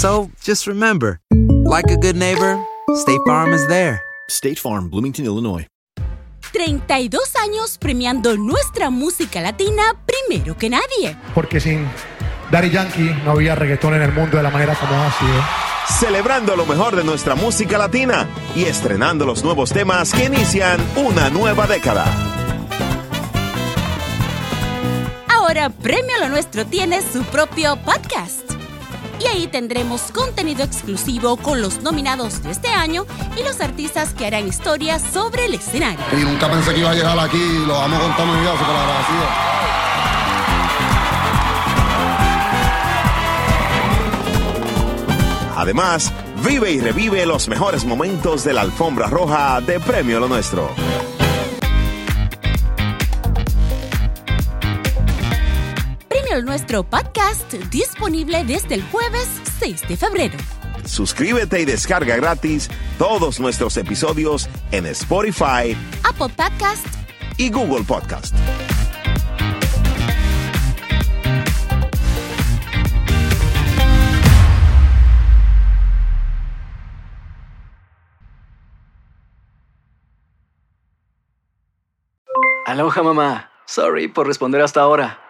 So just remember, like a good neighbor, State Farm is there. State Farm, Bloomington, Illinois. 32 años premiando nuestra música latina primero que nadie. porque sin Daddy Yankee no había reggaetón en el mundo de la manera como ha sido. Celebrando lo mejor de nuestra música latina y estrenando los nuevos temas que inician una nueva década. Ahora Premio Lo Nuestro tiene su propio podcast. Y ahí tendremos contenido exclusivo con los nominados de este año y los artistas que harán historias sobre el escenario. Y nunca pensé que iba a llegar aquí. Lo amo con toda mi vida, súper agradecido. Además, vive y revive los mejores momentos de la alfombra roja de Premio Lo Nuestro. Nuestro podcast disponible desde el jueves 6 de febrero. Suscríbete y descarga gratis todos nuestros episodios en Spotify Apple Podcast y Google Podcast. Aloha mamá. Sorry por responder hasta ahora.